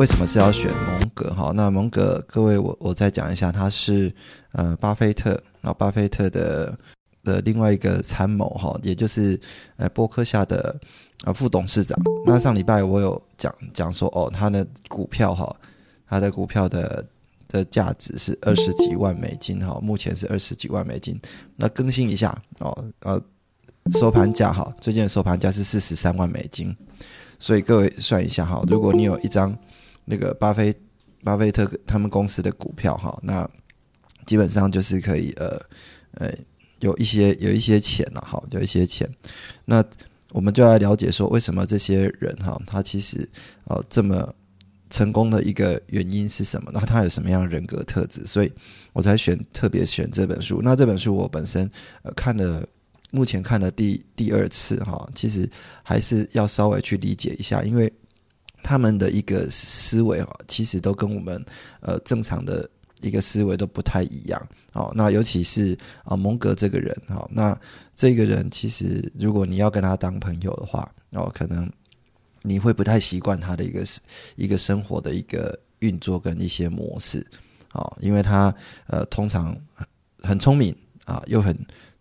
为什么是要选蒙格？哈，那蒙格，各位，我我再讲一下，他是呃巴菲特，然后巴菲特的的另外一个参谋，哈，也就是呃波克下的啊副董事长。那上礼拜我有讲讲说，哦，他的股票哈，他的股票的的价值是二十几万美金，哈，目前是二十几万美金。那更新一下哦，呃，收盘价哈，最近的收盘价是四十三万美金。所以各位算一下哈，如果你有一张。那个巴菲巴菲特他们公司的股票哈，那基本上就是可以呃呃有一些有一些钱了哈，有一些钱。那我们就来了解说，为什么这些人哈，他其实呃这么成功的一个原因是什么？那他有什么样的人格特质？所以我才选特别选这本书。那这本书我本身呃看了，目前看了第第二次哈，其实还是要稍微去理解一下，因为。他们的一个思维哦，其实都跟我们呃正常的一个思维都不太一样哦。那尤其是啊蒙格这个人哈，那这个人其实如果你要跟他当朋友的话，哦，可能你会不太习惯他的一个一个生活的一个运作跟一些模式哦，因为他呃通常很聪明啊，又很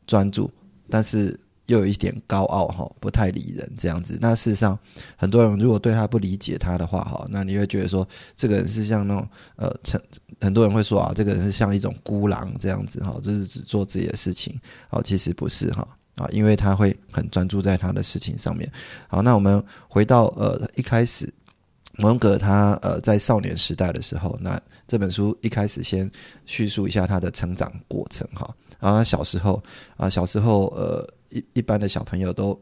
专注，但是。又有一点高傲哈，不太理人这样子。那事实上，很多人如果对他不理解他的话哈，那你会觉得说，这个人是像那种呃，很很多人会说啊，这个人是像一种孤狼这样子哈，就是只做自己的事情。哦，其实不是哈啊，因为他会很专注在他的事情上面。好，那我们回到呃一开始，蒙格他呃在少年时代的时候，那这本书一开始先叙述一下他的成长过程哈。然后他小时候啊，小时候呃。一一般的小朋友都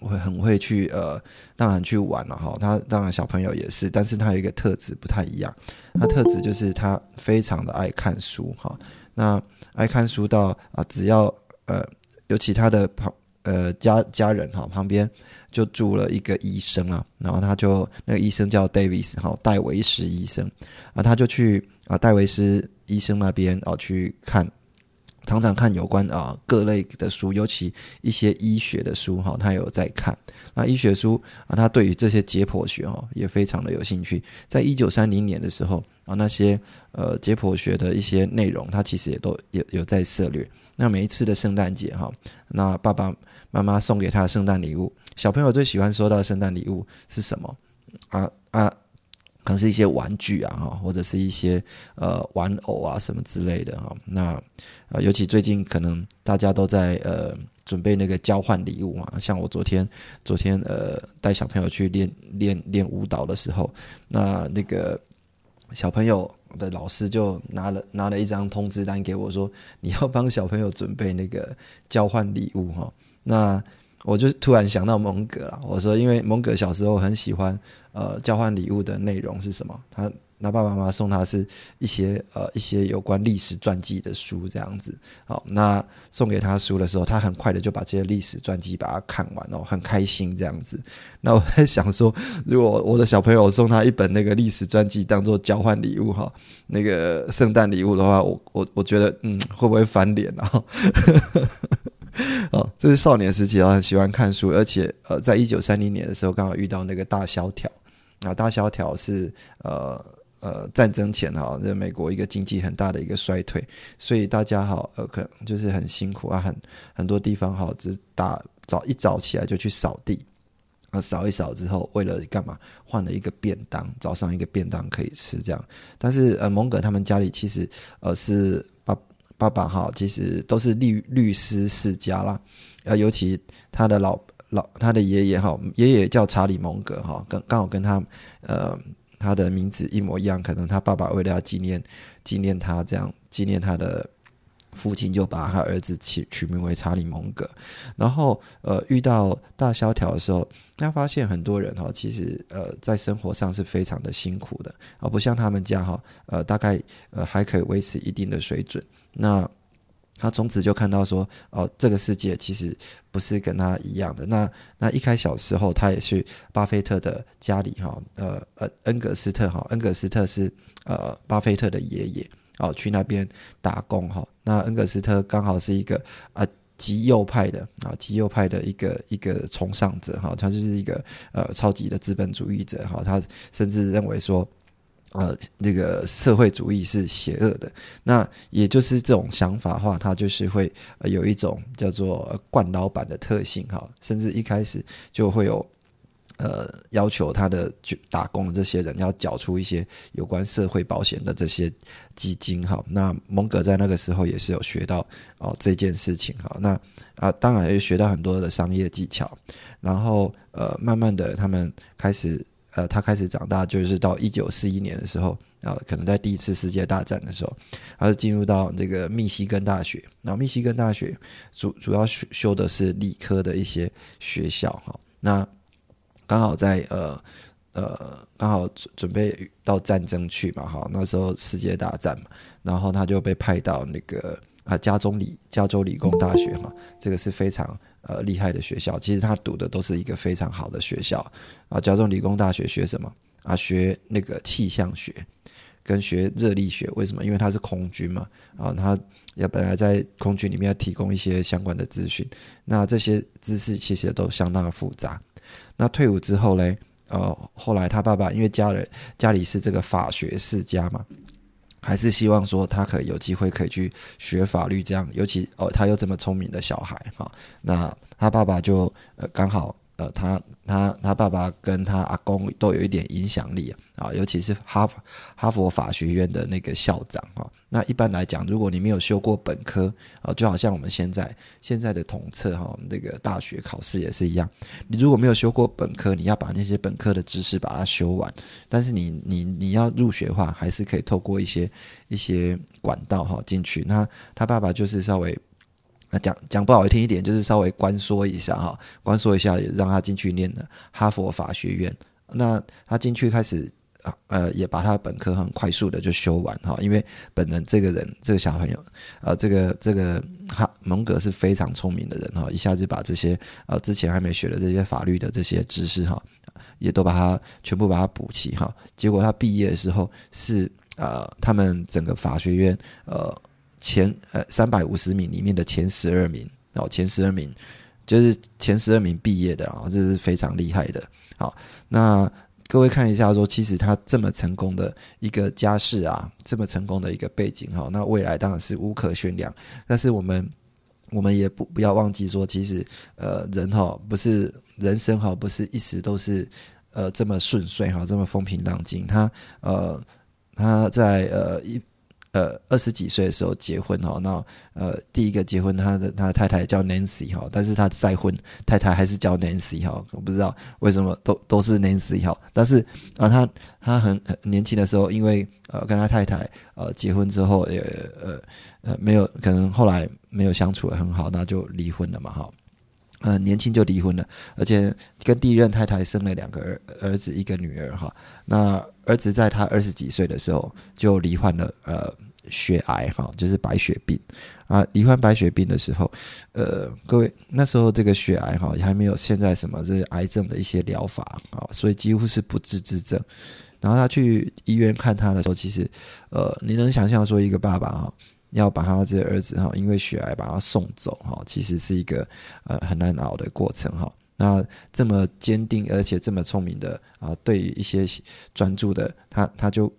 会很会去呃，当然去玩了哈。他当然小朋友也是，但是他有一个特质不太一样。他特质就是他非常的爱看书哈。那爱看书到啊，只要呃有其他的旁呃家家人哈，旁边就住了一个医生啊，然后他就那个医生叫 Davis 哈，戴维斯医生啊，他就去啊戴维斯医生那边哦去看。常常看有关啊各类的书，尤其一些医学的书哈，他有在看。那医学书啊，他对于这些解剖学哈也非常的有兴趣。在一九三零年的时候啊，那些呃解剖学的一些内容，他其实也都有有在涉略。那每一次的圣诞节哈，那爸爸妈妈送给他的圣诞礼物，小朋友最喜欢收到圣诞礼物是什么？啊啊！可能是一些玩具啊，哈，或者是一些呃玩偶啊什么之类的哈。那呃，尤其最近可能大家都在呃准备那个交换礼物嘛。像我昨天昨天呃带小朋友去练练练舞蹈的时候，那那个小朋友的老师就拿了拿了一张通知单给我说，你要帮小朋友准备那个交换礼物哈。那我就突然想到蒙格了，我说因为蒙格小时候很喜欢。呃，交换礼物的内容是什么？他那爸爸妈妈送他是一些呃一些有关历史传记的书这样子。好，那送给他书的时候，他很快的就把这些历史传记把它看完哦，很开心这样子。那我在想说，如果我的小朋友送他一本那个历史传记当做交换礼物哈，那个圣诞礼物的话，我我我觉得嗯，会不会翻脸啊？哦，这是少年时期啊，很喜欢看书，而且呃，在一九三零年的时候，刚好遇到那个大萧条。啊，大萧条是呃呃战争前哈，这美国一个经济很大的一个衰退，所以大家哈呃可能就是很辛苦啊，很很多地方哈，就是打早一早起来就去扫地，啊扫一扫之后，为了干嘛？换了一个便当，早上一个便当可以吃这样。但是呃蒙哥他们家里其实呃是爸爸哈，其实都是律律师世家啦，啊尤其他的老。老他的爷爷哈，爷爷叫查理蒙格哈，跟刚好跟他呃他的名字一模一样，可能他爸爸为了要纪念纪念他这样纪念他的父亲就把他儿子起取名为查理蒙格。然后呃，遇到大萧条的时候，他发现很多人哈，其实呃在生活上是非常的辛苦的啊，不像他们家哈，呃大概呃还可以维持一定的水准。那他从此就看到说，哦，这个世界其实不是跟他一样的。那那一开小时候，他也去巴菲特的家里哈，呃呃，恩格斯特哈，恩格斯特是呃巴菲特的爷爷，哦，去那边打工哈。那恩格斯特刚好是一个啊极右派的啊极右派的一个一个崇尚者哈，他就是一个呃超级的资本主义者哈，他甚至认为说。呃，那个社会主义是邪恶的，那也就是这种想法话，他就是会有一种叫做惯老板的特性哈，甚至一开始就会有呃要求他的打工的这些人要缴出一些有关社会保险的这些基金哈。那蒙格在那个时候也是有学到哦这件事情哈。那啊，当然也学到很多的商业技巧，然后呃，慢慢的他们开始。呃，他开始长大，就是到一九四一年的时候，啊，可能在第一次世界大战的时候，他是进入到这个密西根大学。然后密西根大学主主要修修的是理科的一些学校，哈。那刚好在呃呃，刚好准准备到战争去嘛，哈。那时候世界大战嘛，然后他就被派到那个啊加州理加州理工大学，哈，这个是非常。呃，厉害的学校，其实他读的都是一个非常好的学校啊。加州理工大学学什么啊？学那个气象学，跟学热力学。为什么？因为他是空军嘛啊，他要本来在空军里面要提供一些相关的资讯。那这些知识其实都相当的复杂。那退伍之后嘞，呃，后来他爸爸因为家人家里是这个法学世家嘛。还是希望说他可以有机会可以去学法律，这样尤其哦他又这么聪明的小孩哈，那他爸爸就呃刚好呃他他他爸爸跟他阿公都有一点影响力啊，尤其是哈哈佛法学院的那个校长哈。那一般来讲，如果你没有修过本科啊，就好像我们现在现在的统测哈，那个大学考试也是一样。你如果没有修过本科，你要把那些本科的知识把它修完。但是你你你要入学的话，还是可以透过一些一些管道哈进去。那他爸爸就是稍微啊讲讲不好听一点，就是稍微关说一下哈，关说一下，让他进去念了哈佛法学院。那他进去开始。呃，也把他本科很快速的就修完哈，因为本人这个人，这个小朋友，呃，这个这个哈蒙格是非常聪明的人哈，一下子把这些呃之前还没学的这些法律的这些知识哈，也都把它全部把它补齐哈。结果他毕业的时候是呃，他们整个法学院呃前呃三百五十名里面的前十二名，然后前十二名就是前十二名毕业的啊，这是非常厉害的。好，那。各位看一下，说其实他这么成功的一个家世啊，这么成功的一个背景哈，那未来当然是无可限量。但是我们我们也不不要忘记说，其实呃人哈不是人生哈不是一时都是呃这么顺遂哈，这么风平浪静。他呃他在呃一。呃，二十几岁的时候结婚哈，那呃，第一个结婚，他的他太太叫 Nancy 哈，但是他再婚太太还是叫 Nancy 哈，我不知道为什么都都是 Nancy 哈，但是啊，他他很年轻的时候，因为呃跟他太太呃结婚之后也呃呃没有可能后来没有相处的很好，那就离婚了嘛哈。嗯，年轻就离婚了，而且跟第一任太太生了两个儿儿子，一个女儿哈。那儿子在他二十几岁的时候就罹患了呃血癌哈，就是白血病啊。罹患白血病的时候，呃，各位那时候这个血癌哈也还没有现在什么这癌症的一些疗法啊，所以几乎是不治之症。然后他去医院看他的时候，其实呃，你能想象说一个爸爸哈。要把他这儿子哈，因为血癌把他送走哈，其实是一个呃很难熬的过程哈。那这么坚定而且这么聪明的啊，对于一些专注的他，他就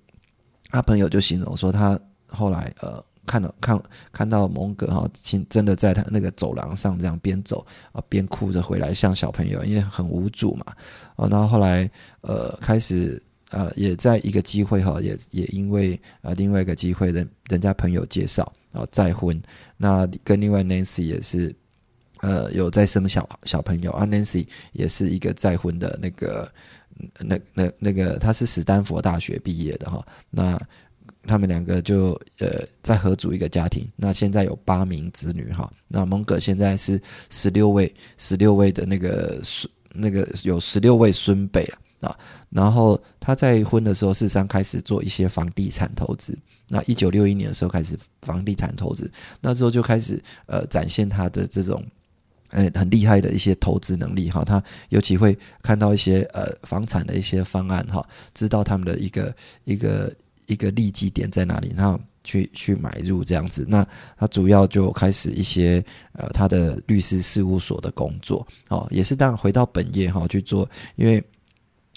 他朋友就形容说，他后来呃看到看看到蒙哥哈，真真的在他那个走廊上这样边走啊边哭着回来，像小朋友，因为很无助嘛。哦，然后后来呃开始。呃，也在一个机会哈，也也因为呃另外一个机会，人人家朋友介绍，然后再婚。那跟另外 Nancy 也是，呃，有再生小小朋友啊。Nancy 也是一个再婚的那个，那那那个他是史丹佛大学毕业的哈。那他们两个就呃在合组一个家庭，那现在有八名子女哈。那蒙哥现在是十六位，十六位的那个孙，那个有十六位孙辈啊啊。然后他在婚的时候，事实上开始做一些房地产投资。那一九六一年的时候开始房地产投资，那之后就开始呃展现他的这种。呃，很厉害的一些投资能力哈，他尤其会看到一些呃房产的一些方案哈，知道他们的一个一个一个利基点在哪里，然后去去买入这样子。那他主要就开始一些呃他的律师事务所的工作哦，也是当回到本业哈去做，因为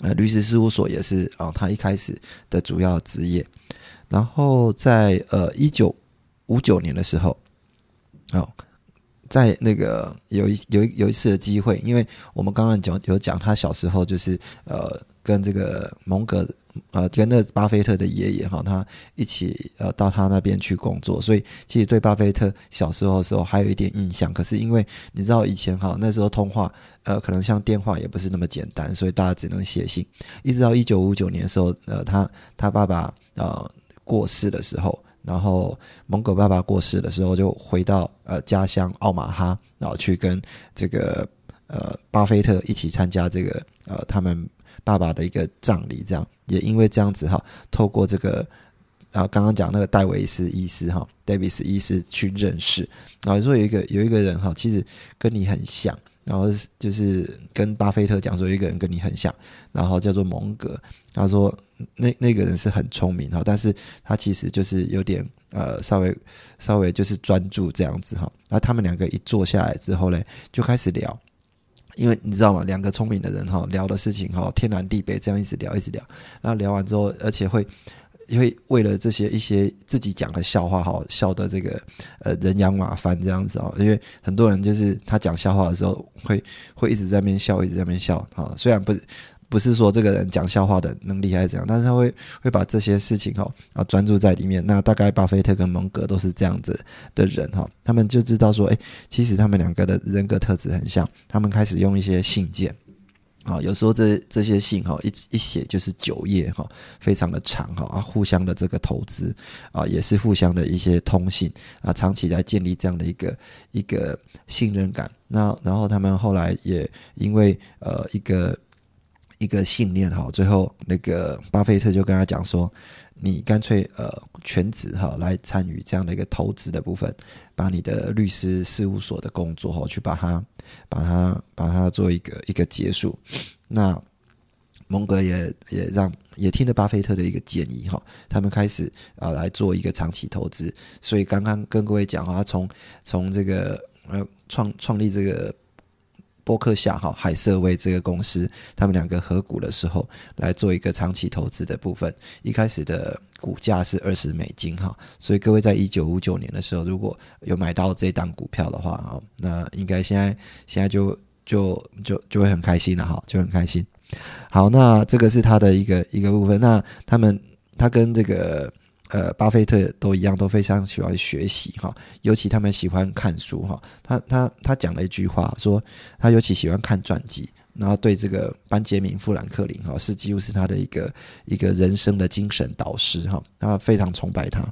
呃律师事务所也是啊他一开始的主要职业。然后在呃一九五九年的时候，哦。在那个有一有一有一次的机会，因为我们刚刚讲有讲他小时候就是呃跟这个蒙格呃跟那巴菲特的爷爷哈，他一起呃到他那边去工作，所以其实对巴菲特小时候的时候还有一点印象。可是因为你知道以前哈那时候通话呃可能像电话也不是那么简单，所以大家只能写信。一直到一九五九年的时候，呃他他爸爸呃过世的时候。然后蒙哥爸爸过世的时候，就回到呃家乡奥马哈，然后去跟这个呃巴菲特一起参加这个呃他们爸爸的一个葬礼，这样也因为这样子哈，透过这个啊刚刚讲那个戴维斯医师哈，戴维斯医师去认识，然后说有一个有一个人哈，其实跟你很像。然后就是跟巴菲特讲说，一个人跟你很像，然后叫做蒙格。他说那那个人是很聪明哈，但是他其实就是有点呃稍微稍微就是专注这样子哈。那他们两个一坐下来之后呢，就开始聊，因为你知道吗？两个聪明的人哈，聊的事情哈天南地北，这样一直聊一直聊。然后聊完之后，而且会。因为为了这些一些自己讲的笑话，哈，笑的这个呃人仰马翻这样子哦。因为很多人就是他讲笑话的时候，会会一直在那边笑，一直在那边笑哈。虽然不不是说这个人讲笑话的能力还是怎样，但是他会会把这些事情哈啊专注在里面。那大概巴菲特跟蒙格都是这样子的人哈，他们就知道说，哎，其实他们两个的人格特质很像。他们开始用一些信件。啊，有时候这这些信哈一一写就是九页哈，非常的长哈啊，互相的这个投资啊，也是互相的一些通信啊，长期来建立这样的一个一个信任感。那然后他们后来也因为呃一个一个信念哈，最后那个巴菲特就跟他讲说。你干脆呃全职哈来参与这样的一个投资的部分，把你的律师事务所的工作哈去把它把它把它做一个一个结束。那蒙格也也让也听了巴菲特的一个建议哈，他们开始啊来做一个长期投资。所以刚刚跟各位讲啊，从从这个呃创创立这个。波克夏哈海瑟威这个公司，他们两个合股的时候来做一个长期投资的部分。一开始的股价是二十美金哈，所以各位在一九五九年的时候，如果有买到这档股票的话啊，那应该现在现在就就就就会很开心了哈，就很开心。好，那这个是他的一个一个部分。那他们他跟这个。呃，巴菲特都一样，都非常喜欢学习哈，尤其他们喜欢看书哈。他他他讲了一句话，说他尤其喜欢看传记，然后对这个班杰明富兰克林哈是几乎是他的一个一个人生的精神导师哈，他非常崇拜他。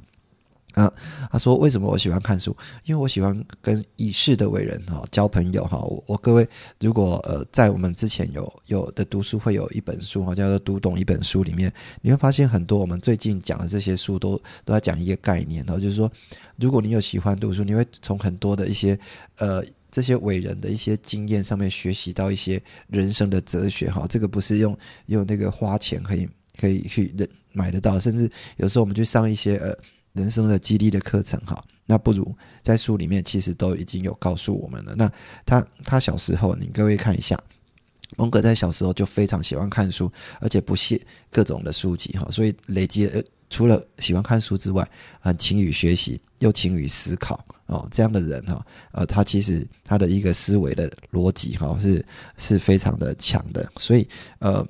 啊，他说：“为什么我喜欢看书？因为我喜欢跟已逝的伟人哈交朋友哈。我我各位，如果呃在我们之前有有的读书会有一本书哈，叫做《读懂一本书》里面，你会发现很多我们最近讲的这些书都都在讲一个概念哦，就是说，如果你有喜欢读书，你会从很多的一些呃这些伟人的一些经验上面学习到一些人生的哲学哈。这个不是用用那个花钱可以可以去买得到，甚至有时候我们去上一些呃。”人生的激励的课程，哈，那不如在书里面其实都已经有告诉我们了。那他他小时候，你各位看一下，蒙格在小时候就非常喜欢看书，而且不屑各种的书籍，哈，所以累积呃，除了喜欢看书之外，很勤于学习，又勤于思考哦，这样的人哈，呃，他其实他的一个思维的逻辑哈是是非常的强的，所以呃，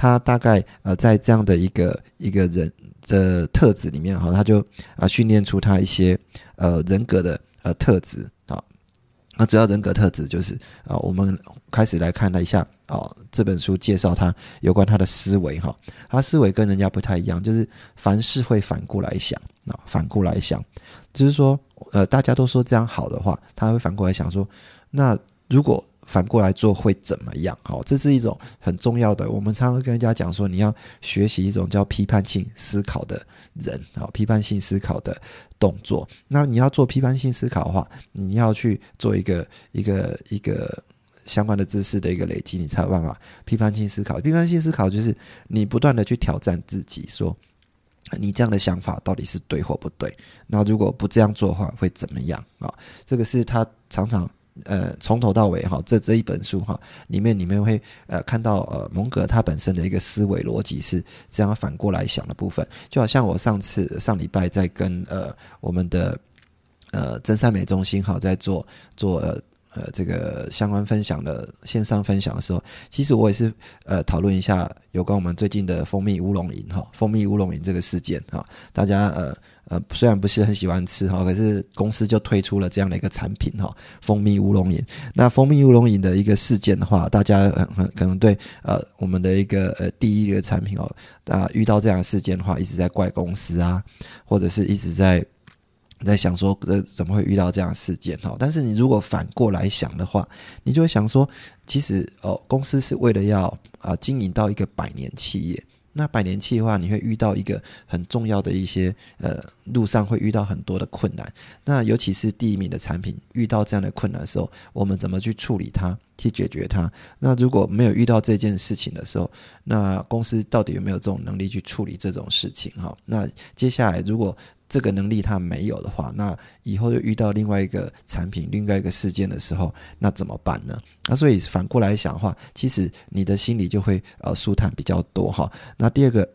他大概呃在这样的一个一个人。的特质里面哈，他就啊训练出他一些呃人格的呃特质啊。那主要人格特质就是啊，我们开始来看了一下啊，这本书介绍他有关他的思维哈，他思维跟人家不太一样，就是凡事会反过来想啊，反过来想，就是说呃，大家都说这样好的话，他会反过来想说，那如果。反过来做会怎么样？好，这是一种很重要的。我们常常跟人家讲说，你要学习一种叫批判性思考的人，好，批判性思考的动作。那你要做批判性思考的话，你要去做一个一个一个相关的知识的一个累积，你才有办法批判性思考。批判性思考就是你不断的去挑战自己，说你这样的想法到底是对或不对？那如果不这样做的话，会怎么样？啊，这个是他常常。呃，从头到尾哈，这这一本书哈，里面里面会呃看到呃蒙格他本身的一个思维逻辑是这样反过来想的部分，就好像我上次上礼拜在跟呃我们的呃真善美中心哈在做做呃呃这个相关分享的线上分享的时候，其实我也是呃讨论一下有关我们最近的蜂蜜乌龙饮哈，蜂蜜乌龙饮这个事件哈，大家呃。呃，虽然不是很喜欢吃哈，可是公司就推出了这样的一个产品哈，蜂蜜乌龙饮。那蜂蜜乌龙饮的一个事件的话，大家很可能对呃我们的一个呃第一个产品哦，啊遇到这样的事件的话，一直在怪公司啊，或者是一直在在想说呃怎么会遇到这样的事件哈？但是你如果反过来想的话，你就会想说，其实哦公司是为了要啊经营到一个百年企业。那百年企业的话，你会遇到一个很重要的一些呃路上会遇到很多的困难。那尤其是第一名的产品遇到这样的困难的时候，我们怎么去处理它，去解决它？那如果没有遇到这件事情的时候，那公司到底有没有这种能力去处理这种事情？哈，那接下来如果。这个能力他没有的话，那以后又遇到另外一个产品、另外一个事件的时候，那怎么办呢？那所以反过来想的话，其实你的心里就会呃舒坦比较多哈。那第二个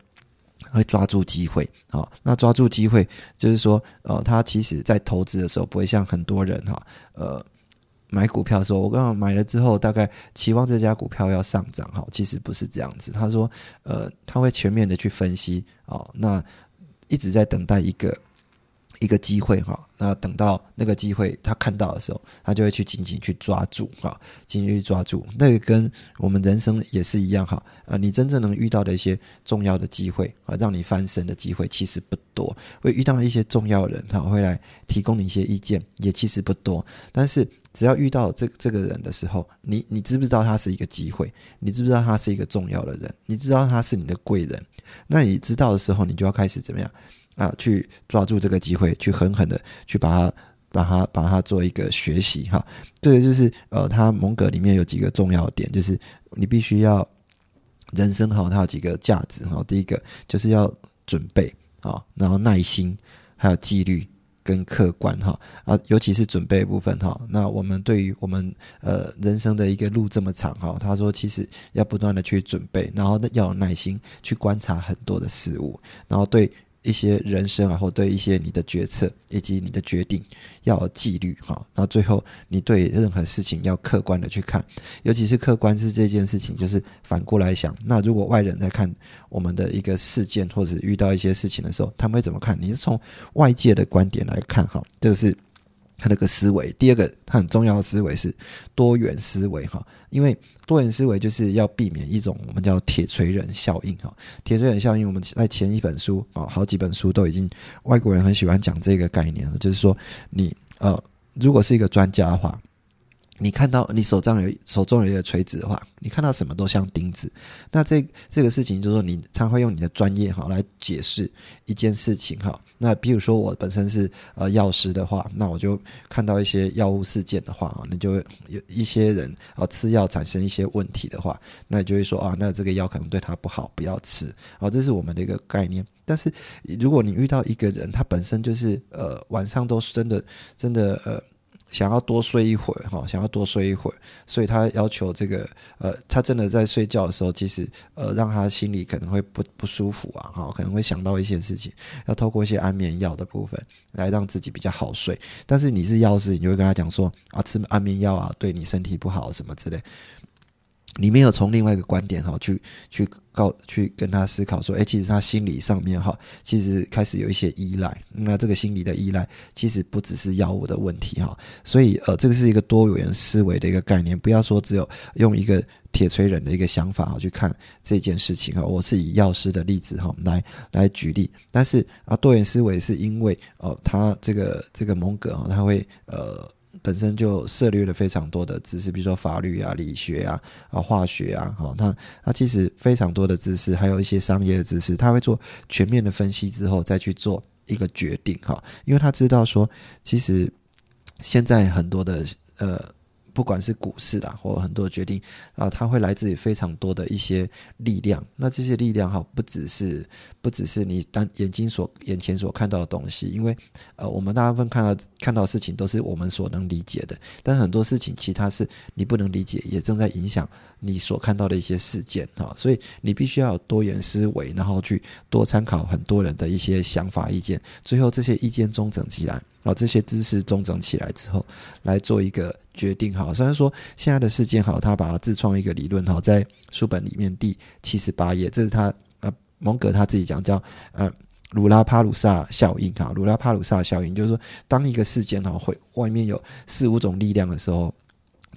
会抓住机会啊，那抓住机会就是说呃，他其实在投资的时候不会像很多人哈呃买股票的时候，我刚刚买了之后大概期望这家股票要上涨哈，其实不是这样子。他说呃他会全面的去分析哦，那一直在等待一个。一个机会哈，那等到那个机会他看到的时候，他就会去紧紧去抓住哈，紧紧去抓住。那个跟我们人生也是一样哈，啊，你真正能遇到的一些重要的机会啊，让你翻身的机会其实不多。会遇到一些重要人哈，会来提供你一些意见，也其实不多。但是只要遇到这这个人的时候，你你知不知道他是一个机会？你知不知道他是一个重要的人？你知道他是你的贵人？那你知道的时候，你就要开始怎么样？啊，去抓住这个机会，去狠狠的去把它、把它、把它做一个学习哈。这个就是呃，他蒙格里面有几个重要点，就是你必须要人生哈，它有几个价值哈。第一个就是要准备啊，然后耐心，还有纪律跟客观哈啊，尤其是准备部分哈。那我们对于我们呃人生的一个路这么长哈，他说其实要不断的去准备，然后要有耐心去观察很多的事物，然后对。一些人生啊，或对一些你的决策以及你的决定要有纪律哈。然后最后，你对任何事情要客观的去看，尤其是客观是这件事情，就是反过来想。那如果外人在看我们的一个事件或者遇到一些事情的时候，他们会怎么看？你是从外界的观点来看哈，这个是他那个思维。第二个，他很重要的思维是多元思维哈，因为。多元思维就是要避免一种我们叫铁锤人效应哈。铁锤人效应，我们在前一本书啊，好几本书都已经外国人很喜欢讲这个概念了，就是说你呃，如果是一个专家的话。你看到你手上有手中有一个锤子的话，你看到什么都像钉子。那这这个事情就是说，你常会用你的专业哈来解释一件事情哈。那比如说我本身是呃药师的话，那我就看到一些药物事件的话啊，那就有一些人啊吃药产生一些问题的话，那就会说啊，那这个药可能对他不好，不要吃。哦，这是我们的一个概念。但是如果你遇到一个人，他本身就是呃晚上都是真的真的呃。想要多睡一会儿哈，想要多睡一会儿，所以他要求这个呃，他真的在睡觉的时候，其实呃，让他心里可能会不不舒服啊，哈，可能会想到一些事情，要透过一些安眠药的部分来让自己比较好睡。但是你是药师，你就会跟他讲说啊，吃安眠药啊，对你身体不好什么之类。你没有从另外一个观点哈去去告去跟他思考说，哎，其实他心理上面哈，其实开始有一些依赖。那这个心理的依赖，其实不只是药物的问题哈。所以呃，这个是一个多元思维的一个概念，不要说只有用一个铁锤人的一个想法哈去看这件事情哈。我是以药师的例子哈来来举例，但是啊，多元思维是因为哦，他这个这个蒙格哈，他会呃。本身就涉猎了非常多的知识，比如说法律啊、理学啊、啊化学啊，哈，他他其实非常多的知识，还有一些商业的知识，他会做全面的分析之后再去做一个决定，哈，因为他知道说，其实现在很多的呃。不管是股市啦，或很多决定啊，它会来自于非常多的一些力量。那这些力量哈，不只是不只是你当眼睛所眼前所看到的东西，因为呃，我们大部分看到看到事情都是我们所能理解的，但很多事情其他是你不能理解，也正在影响你所看到的一些事件哈。所以你必须要有多元思维，然后去多参考很多人的一些想法意见，最后这些意见中整起来。然后这些知识中整起来之后，来做一个决定。好，虽然说现在的事件好，他把它自创一个理论。哈，在书本里面第七十八页，这是他呃蒙格他自己讲叫呃鲁拉帕鲁萨效应。哈，鲁拉帕鲁萨效应就是说，当一个事件哈会外面有四五种力量的时候，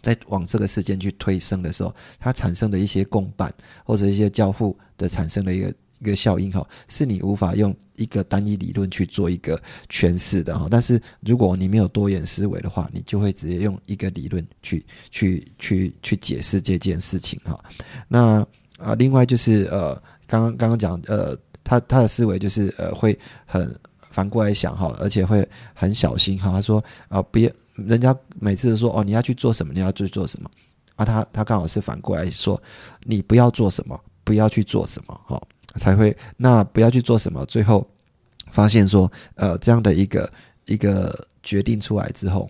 在往这个事件去推升的时候，它产生的一些共伴或者一些交互的产生的一个。一个效应哈，是你无法用一个单一理论去做一个诠释的哈。但是如果你没有多元思维的话，你就会直接用一个理论去去去去解释这件事情哈。那啊，另外就是呃，刚刚刚刚讲呃，他他的思维就是呃，会很反过来想哈，而且会很小心哈。他说啊，别人家每次都说哦，你要去做什么，你要去做什么啊？他他刚好是反过来说，你不要做什么，不要去做什么。才会那不要去做什么，最后发现说，呃，这样的一个一个决定出来之后，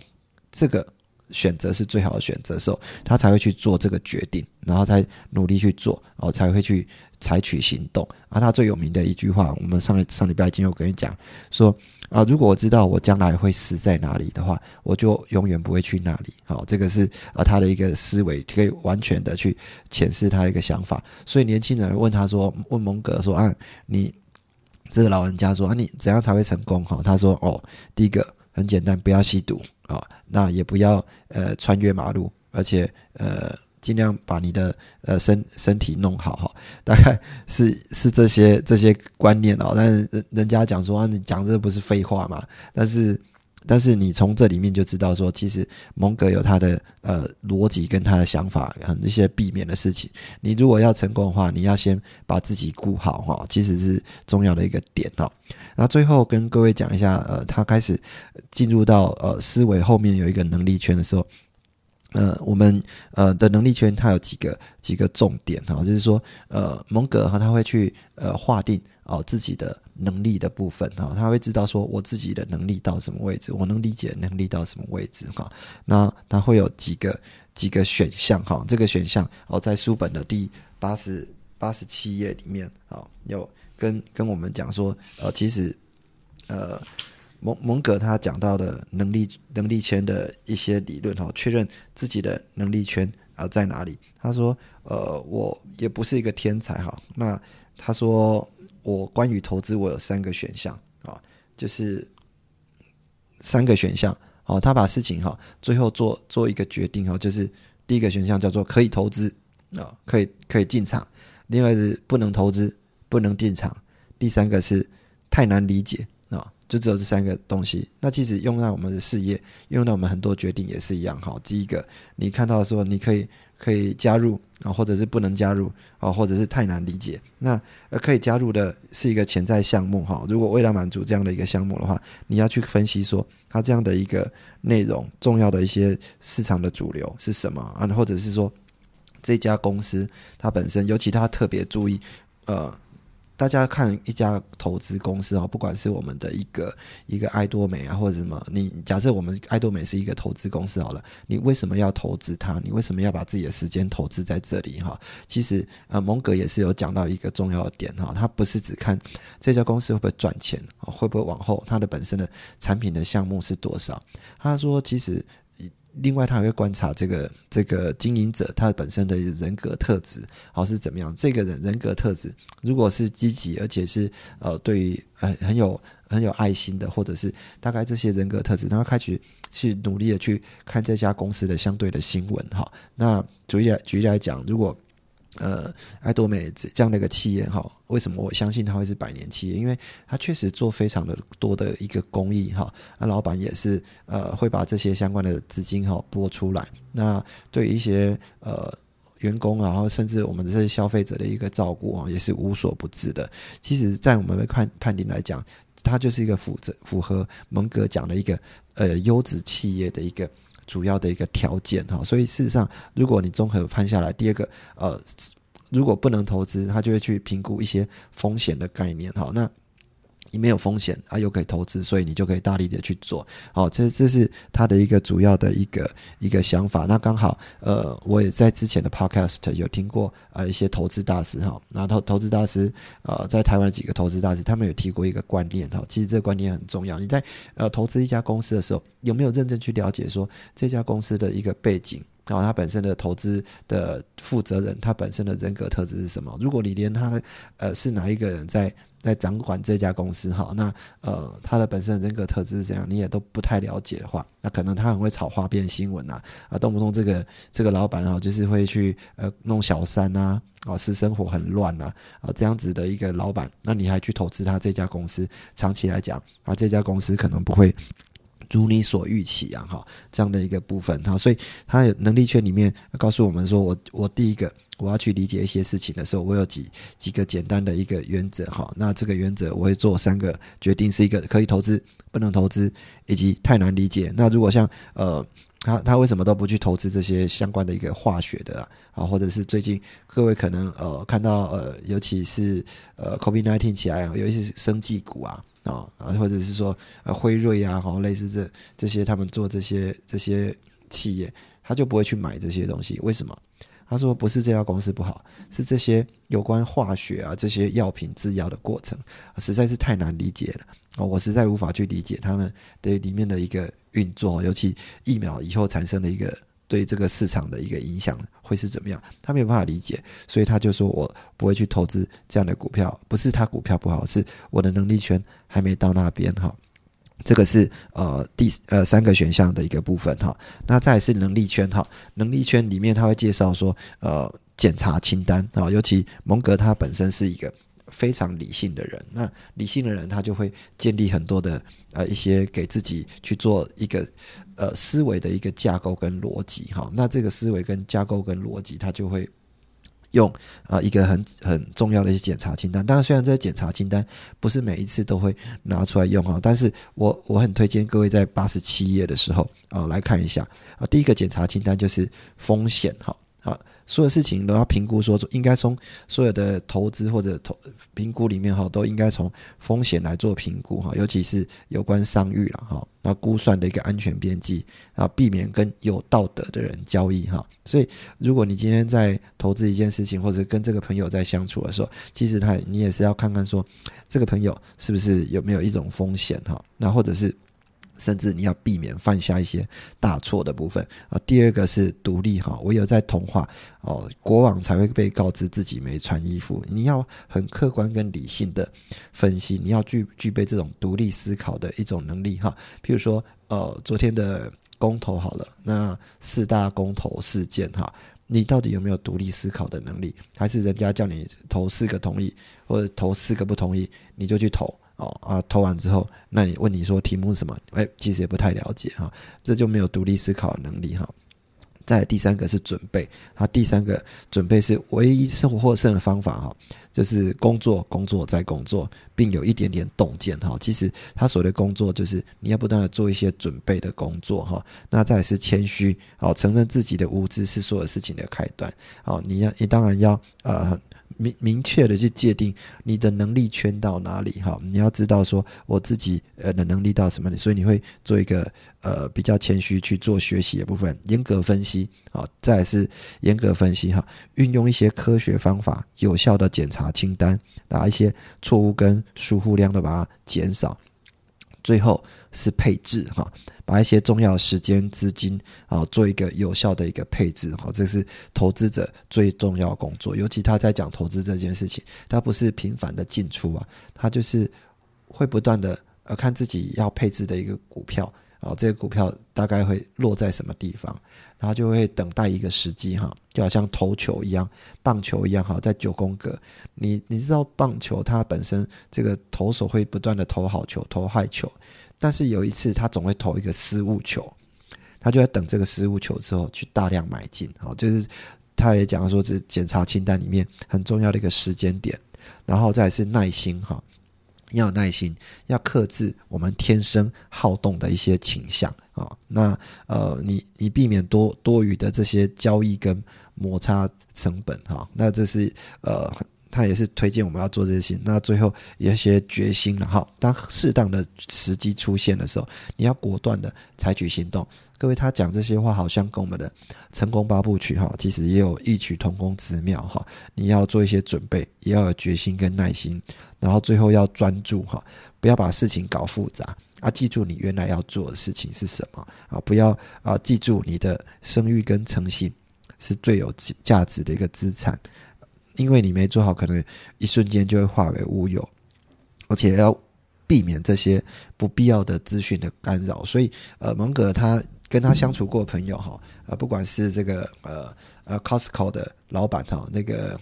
这个选择是最好的选择时候，他才会去做这个决定，然后再努力去做，然后才会去采取行动。而他最有名的一句话，我们上上礼拜已经有跟你讲说。啊，如果我知道我将来会死在哪里的话，我就永远不会去那里。好，这个是啊他的一个思维，可以完全的去诠释他一个想法。所以年轻人问他说，问蒙格说啊，你这个老人家说啊，你怎样才会成功？哈，他说哦，第一个很简单，不要吸毒啊，那也不要呃穿越马路，而且呃。尽量把你的呃身身体弄好哈，大概是是这些这些观念哦。但是人人家讲说啊你讲这不是废话嘛？但是但是你从这里面就知道说，其实蒙格有他的呃逻辑跟他的想法，很一些避免的事情。你如果要成功的话，你要先把自己顾好哈，其实是重要的一个点哈。那最后跟各位讲一下，呃，他开始进入到呃思维后面有一个能力圈的时候。呃，我们呃的能力圈它有几个几个重点哈，就是说呃蒙格哈他会去呃划定哦自己的能力的部分哈，他会知道说我自己的能力到什么位置，我能理解能力到什么位置哈，那他会有几个几个选项哈，这个选项哦在书本的第八十八十七页里面啊有跟跟我们讲说呃其实呃。蒙蒙格他讲到的能力能力圈的一些理论哈，确认自己的能力圈啊在哪里。他说，呃，我也不是一个天才哈。那他说，我关于投资我有三个选项啊，就是三个选项。哦，他把事情哈最后做做一个决定哈，就是第一个选项叫做可以投资啊，可以可以进场；另外是不能投资，不能进场；第三个是太难理解啊。就只有这三个东西，那其实用在我们的事业，用到我们很多决定也是一样。哈。第一个，你看到说你可以可以加入啊，或者是不能加入啊，或者是太难理解。那呃，可以加入的是一个潜在项目哈。如果为了满足这样的一个项目的话，你要去分析说它这样的一个内容，重要的一些市场的主流是什么啊，或者是说这家公司它本身，尤其它特别注意呃。大家看一家投资公司啊，不管是我们的一个一个爱多美啊，或者什么，你假设我们爱多美是一个投资公司好了，你为什么要投资它？你为什么要把自己的时间投资在这里？哈，其实呃，蒙格也是有讲到一个重要的点哈，他不是只看这家公司会不会赚钱，会不会往后它的本身的产品的项目是多少。他说，其实另外，他还会观察这个这个经营者他本身的人格特质，好是怎么样。这个人人格特质，如果是积极，而且是呃对于很很有很有爱心的，或者是大概这些人格特质，然后开始去努力的去看这家公司的相对的新闻哈。那举例举例来讲，如果呃，爱多美这样的一个企业哈，为什么我相信它会是百年企业？因为它确实做非常的多的一个公益哈，那老板也是呃会把这些相关的资金哈拨出来。那对一些呃员工，然后甚至我们这些消费者的一个照顾啊，也是无所不至的。其实，在我们的判判定来讲，它就是一个符合符合蒙格讲的一个呃优质企业的一个。主要的一个条件哈，所以事实上，如果你综合判下来，第二个呃，如果不能投资，他就会去评估一些风险的概念哈，那。你没有风险啊，又可以投资，所以你就可以大力的去做。好，这这是他的一个主要的一个一个想法。那刚好，呃，我也在之前的 podcast 有听过呃一些投资大师哈，那投投资大师呃在台湾几个投资大师，他们有提过一个观念哈，其实这个观念很重要。你在呃投资一家公司的时候，有没有认真去了解说这家公司的一个背景？然后他本身的投资的负责人，他本身的人格特质是什么？如果你连他呃是哪一个人在在掌管这家公司哈，那呃他的本身的人格特质是怎样，你也都不太了解的话，那可能他很会炒花边新闻呐，啊动不动这个这个老板啊就是会去呃弄小三呐，啊私生活很乱呐，啊这样子的一个老板，那你还去投资他这家公司，长期来讲啊这家公司可能不会。如你所预期啊，哈，这样的一个部分哈，所以他有能力圈里面告诉我们说，我我第一个我要去理解一些事情的时候，我有几几个简单的一个原则哈，那这个原则我会做三个决定，是一个可以投资、不能投资，以及太难理解。那如果像呃，他他为什么都不去投资这些相关的一个化学的啊，或者是最近各位可能呃看到呃，尤其是呃，COVID nineteen 起来，啊，尤其是生技股啊。啊，或者是说呃辉瑞啊，哈，类似这这些他们做这些这些企业，他就不会去买这些东西。为什么？他说不是这家公司不好，是这些有关化学啊这些药品制药的过程实在是太难理解了哦，我实在无法去理解他们的里面的一个运作，尤其疫苗以后产生的一个。对这个市场的一个影响会是怎么样？他没有办法理解，所以他就说我不会去投资这样的股票。不是他股票不好，是我的能力圈还没到那边哈。这个是呃第呃三个选项的一个部分哈。那再是能力圈哈，能力圈里面他会介绍说呃检查清单啊，尤其蒙格他本身是一个。非常理性的人，那理性的人他就会建立很多的呃一些给自己去做一个呃思维的一个架构跟逻辑哈。那这个思维跟架构跟逻辑，他就会用啊一个很很重要的一些检查清单。当然，虽然这些检查清单不是每一次都会拿出来用哈，但是我我很推荐各位在八十七页的时候啊来看一下啊。第一个检查清单就是风险哈啊。所有事情都要评估，说应该从所有的投资或者投评估里面哈，都应该从风险来做评估哈，尤其是有关商誉了哈，那估算的一个安全边际啊，避免跟有道德的人交易哈。所以，如果你今天在投资一件事情，或者跟这个朋友在相处的时候，其实他你也是要看看说，这个朋友是不是有没有一种风险哈，那或者是。甚至你要避免犯下一些大错的部分啊。第二个是独立哈，我有在童话哦，国王才会被告知自己没穿衣服。你要很客观跟理性的分析，你要具具备这种独立思考的一种能力哈。譬如说，呃，昨天的公投好了，那四大公投事件哈，你到底有没有独立思考的能力？还是人家叫你投四个同意，或者投四个不同意，你就去投？哦啊，投完之后，那你问你说题目是什么？哎，其实也不太了解哈，这就没有独立思考的能力哈。再第三个是准备，他第三个准备是唯一生活获胜的方法哈，就是工作工作再工作，并有一点点洞见哈。其实他所谓的工作就是你要不断的做一些准备的工作哈。那再是谦虚哦，承认自己的无知是所有事情的开端哦。你要你当然要呃。明明确的去界定你的能力圈到哪里哈，你要知道说我自己呃的能力到什么里，所以你会做一个呃比较谦虚去做学习的部分，严格分析好，再是严格分析哈，运用一些科学方法，有效的检查清单，把一些错误跟疏忽量的把它减少。最后是配置哈，把一些重要时间、资金啊做一个有效的一个配置哈，这是投资者最重要工作。尤其他在讲投资这件事情，他不是频繁的进出啊，他就是会不断的呃看自己要配置的一个股票啊，这个股票大概会落在什么地方。然后就会等待一个时机哈，就好像投球一样，棒球一样哈，在九宫格，你你知道棒球它本身这个投手会不断的投好球，投坏球，但是有一次他总会投一个失误球，他就在等这个失误球之后去大量买进，好，就是他也讲说是检查清单里面很重要的一个时间点，然后再是耐心哈。要有耐心，要克制我们天生好动的一些倾向啊。那呃，你你避免多多余的这些交易跟摩擦成本哈。那这是呃，他也是推荐我们要做这些。事那最后有一些决心了哈。当适当的时机出现的时候，你要果断的采取行动。各位，他讲这些话好像跟我们的成功八部曲哈，其实也有异曲同工之妙哈。你要做一些准备，也要有决心跟耐心。然后最后要专注哈，不要把事情搞复杂啊！记住你原来要做的事情是什么啊！不要啊！记住你的声誉跟诚信是最有价值的一个资产，因为你没做好，可能一瞬间就会化为乌有，而且要避免这些不必要的资讯的干扰。所以呃，蒙格他跟他相处过朋友哈，呃，不管是这个呃呃 Costco 的老板哈，那个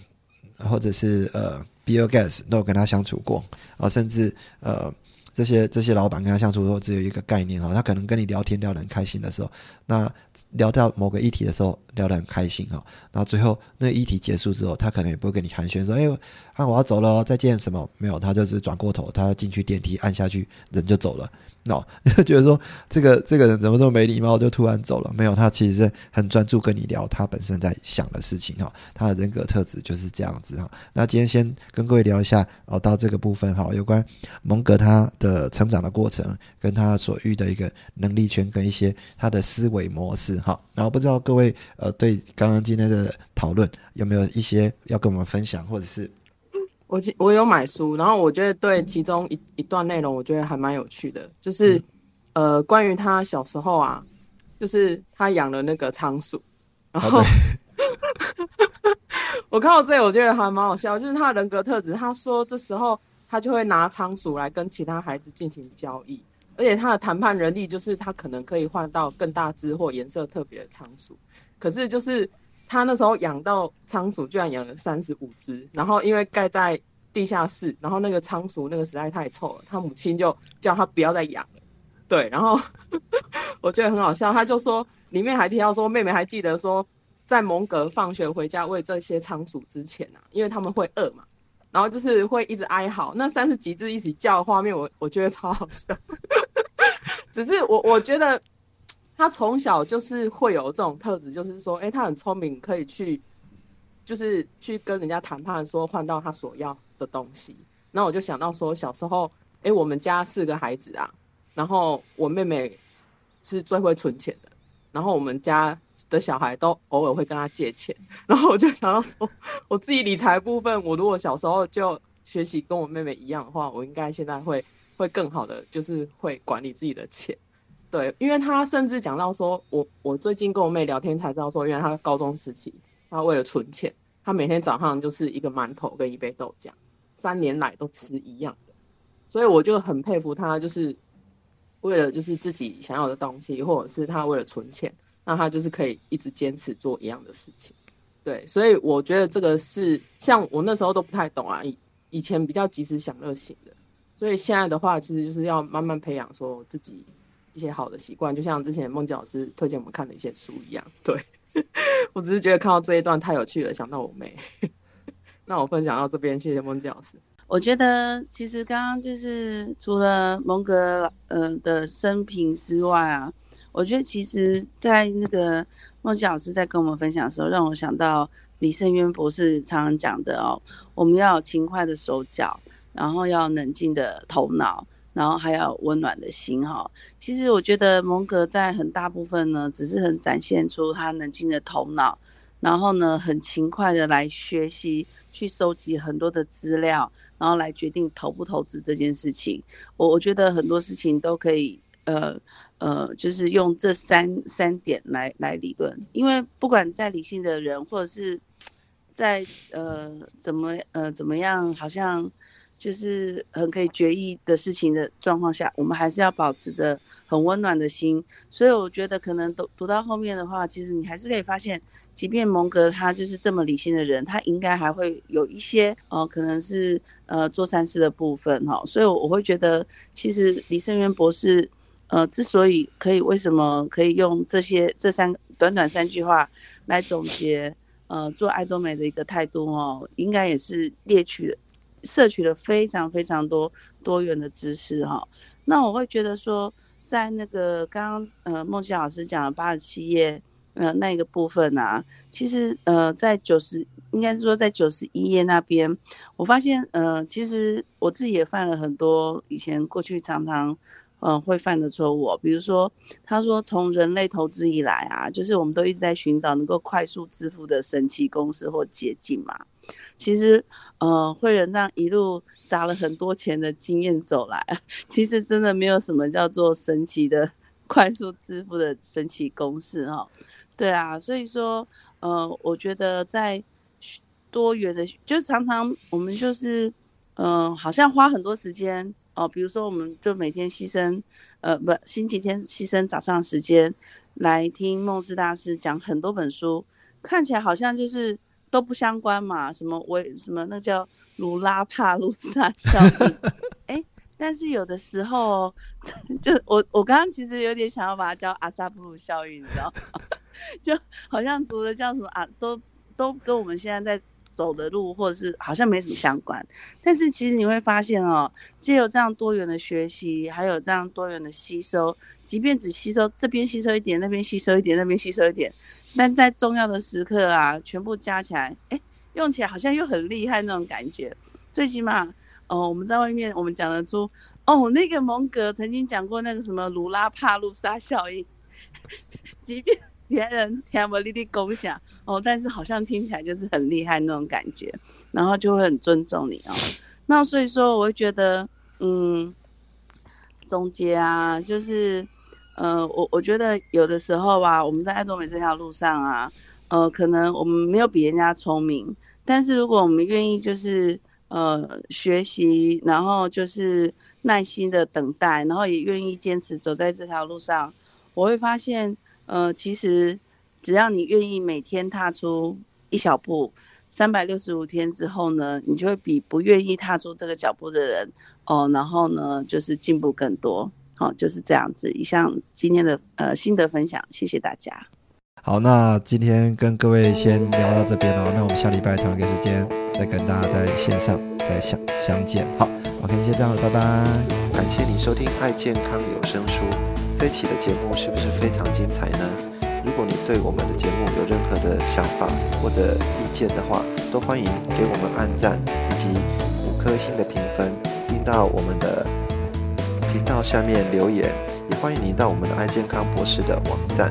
或者是呃。Bill Gates 都有跟他相处过啊，甚至呃这些这些老板跟他相处时候，只有一个概念哈，他可能跟你聊天聊得很开心的时候，那聊到某个议题的时候聊得很开心哈，然后最后那议题结束之后，他可能也不会跟你寒暄说，哎，啊我要走了，再见什么没有，他就是转过头，他要进去电梯按下去，人就走了。哦，就觉得说这个这个人怎么这么没礼貌，就突然走了？没有，他其实是很专注跟你聊他本身在想的事情哈。他的人格特质就是这样子哈。那今天先跟各位聊一下哦，到这个部分哈，有关蒙格他的成长的过程，跟他所遇的一个能力圈，跟一些他的思维模式哈。然后不知道各位呃，对刚刚今天的讨论有没有一些要跟我们分享，或者是？我我有买书，然后我觉得对其中一一段内容，我觉得还蛮有趣的，就是呃，关于他小时候啊，就是他养了那个仓鼠，然后 我看到这，我觉得还蛮好笑，就是他人格特质，他说这时候他就会拿仓鼠来跟其他孩子进行交易，而且他的谈判能力就是他可能可以换到更大只或颜色特别的仓鼠，可是就是。他那时候养到仓鼠，居然养了三十五只，然后因为盖在地下室，然后那个仓鼠那个实在太臭了，他母亲就叫他不要再养了。对，然后 我觉得很好笑，他就说里面还提到说，妹妹还记得说，在蒙格放学回家喂这些仓鼠之前啊，因为他们会饿嘛，然后就是会一直哀嚎，那三十几只一起叫的画面，我我觉得超好笑。只是我我觉得。他从小就是会有这种特质，就是说，哎，他很聪明，可以去，就是去跟人家谈判，说换到他所要的东西。那我就想到说，小时候，哎，我们家四个孩子啊，然后我妹妹是最会存钱的，然后我们家的小孩都偶尔会跟他借钱，然后我就想到说，我自己理财部分，我如果小时候就学习跟我妹妹一样的话，我应该现在会会更好的，就是会管理自己的钱。对，因为他甚至讲到说，我我最近跟我妹聊天才知道说，原来他高中时期，他为了存钱，他每天早上就是一个馒头跟一杯豆浆，三年来都吃一样的，所以我就很佩服他，就是为了就是自己想要的东西，或者是他为了存钱，那他就是可以一直坚持做一样的事情。对，所以我觉得这个是像我那时候都不太懂啊，以以前比较及时享乐型的，所以现在的话，其实就是要慢慢培养说自己。一些好的习惯，就像之前孟姐老师推荐我们看的一些书一样。对 我只是觉得看到这一段太有趣了，想到我妹。那我分享到这边，谢谢孟姐老师。我觉得其实刚刚就是除了蒙格呃的生平之外啊，我觉得其实在那个孟姐老师在跟我们分享的时候，让我想到李胜渊博士常常讲的哦，我们要有勤快的手脚，然后要冷静的头脑。然后还有温暖的心哈，其实我觉得蒙格在很大部分呢，只是很展现出他冷静的头脑，然后呢很勤快的来学习，去收集很多的资料，然后来决定投不投资这件事情。我我觉得很多事情都可以，呃呃，就是用这三三点来来理论，因为不管在理性的人，或者是在呃怎么呃怎么样，好像。就是很可以决议的事情的状况下，我们还是要保持着很温暖的心。所以我觉得可能读读到后面的话，其实你还是可以发现，即便蒙格他就是这么理性的人，他应该还会有一些呃，可能是呃做善事的部分哈。所以我会觉得，其实李胜渊博士呃之所以可以为什么可以用这些这三短短三句话来总结呃做爱多美的一个态度哦，应该也是列举。摄取了非常非常多多元的知识哈，那我会觉得说，在那个刚刚呃孟琪老师讲的八十七页呃那个部分啊，其实呃在九十应该是说在九十一页那边，我发现呃其实我自己也犯了很多以前过去常常嗯会犯的错误，比如说他说从人类投资以来啊，就是我们都一直在寻找能够快速致富的神奇公式或捷径嘛。其实，呃，会员这样一路砸了很多钱的经验走来，其实真的没有什么叫做神奇的 快速支付的神奇公式哈。对啊，所以说，呃，我觉得在多元的，就常常我们就是，嗯，好像花很多时间哦，比如说我们就每天牺牲，呃，不，星期天牺牲早上时间来听梦师大师讲很多本书，看起来好像就是。都不相关嘛？什么为什么那叫卢拉帕鲁萨效应？哎，但是有的时候，就我我刚刚其实有点想要把它叫阿萨布鲁效应，你知道吗？就好像读的叫什么啊，都都跟我们现在在走的路，或者是好像没什么相关。但是其实你会发现哦，借由这样多元的学习，还有这样多元的吸收，即便只吸收这边吸收一点，那边吸收一点，那边吸收一点。但在重要的时刻啊，全部加起来，哎，用起来好像又很厉害那种感觉。最起码，哦，我们在外面，我们讲得出，哦，那个蒙格曾经讲过那个什么卢拉帕路沙效应，即便别人听不哩哩共享，哦，但是好像听起来就是很厉害那种感觉，然后就会很尊重你哦。那所以说，我会觉得，嗯，总结啊，就是。呃，我我觉得有的时候啊，我们在爱多美这条路上啊，呃，可能我们没有比人家聪明，但是如果我们愿意就是呃学习，然后就是耐心的等待，然后也愿意坚持走在这条路上，我会发现，呃，其实只要你愿意每天踏出一小步，三百六十五天之后呢，你就会比不愿意踏出这个脚步的人，哦，然后呢，就是进步更多。好，就是这样子。以上今天的呃心得分享，谢谢大家。好，那今天跟各位先聊到这边哦。那我们下礼拜同一个时间再跟大家在线上再相相见。好，OK，先这样，拜拜。感谢你收听爱健康有声书。这期的节目是不是非常精彩呢？如果你对我们的节目有任何的想法或者意见的话，都欢迎给我们按赞以及五颗星的评分，并到我们的。频道下面留言，也欢迎您到我们的爱健康博士的网站